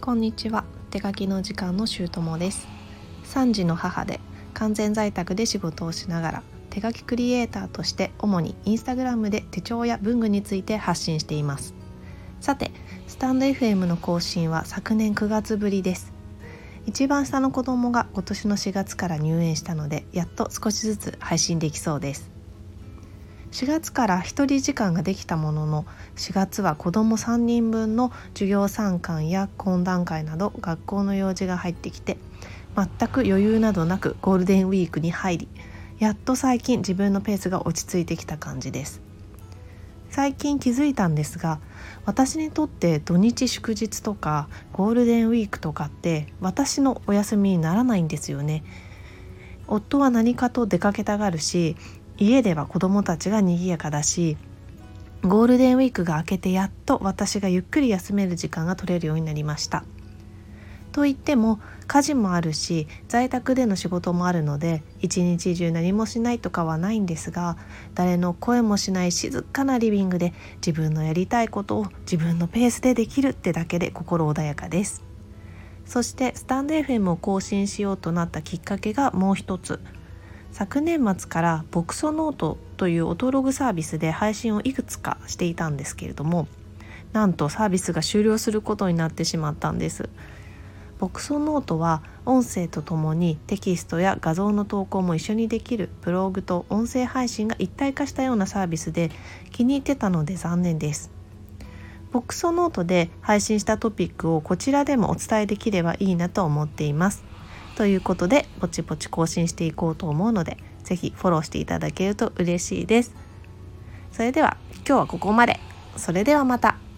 こんにちは。手書きの時間のしゅうともです。3児の母で完全在宅で仕事をしながら手書きクリエイターとして主にインスタグラムで手帳や文具について発信しています。さてスタンド FM の更新は昨年9月ぶりです。一番下の子供が今年の4月から入園したのでやっと少しずつ配信できそうです。4月から1人時間ができたものの4月は子ども3人分の授業参観や懇談会など学校の用事が入ってきて全く余裕などなくゴールデンウィークに入りやっと最近自分のペースが落ち着いてきた感じです。最近気づいたんですが私にとって土日祝日とかゴールデンウィークとかって私のお休みにならないんですよね。夫は何かと出かけたがるし家では子供たちが賑やかだしゴールデンウィークが明けてやっと私がゆっくり休める時間が取れるようになりました。と言っても家事もあるし在宅での仕事もあるので一日中何もしないとかはないんですが誰の声もしない静かなリビングで自分のやりたいことを自分のペースでできるってだけで心穏やかです。そしてスタンド FM を更新しようとなったきっかけがもう一つ。昨年末からボクソノートというオトログサービスで配信をいくつかしていたんですけれどもなんとサービスが終了することになってしまったんです。ボクソノートは音声とともにテキストや画像の投稿も一緒にできるブログと音声配信が一体化したようなサービスで気に入ってたので残念です。ボクソノートで配信したトピックをこちらでもお伝えできればいいなと思っています。ということでぼちぼち更新していこうと思うので是非フォローしていただけると嬉しいです。それでは今日はここまで。それではまた。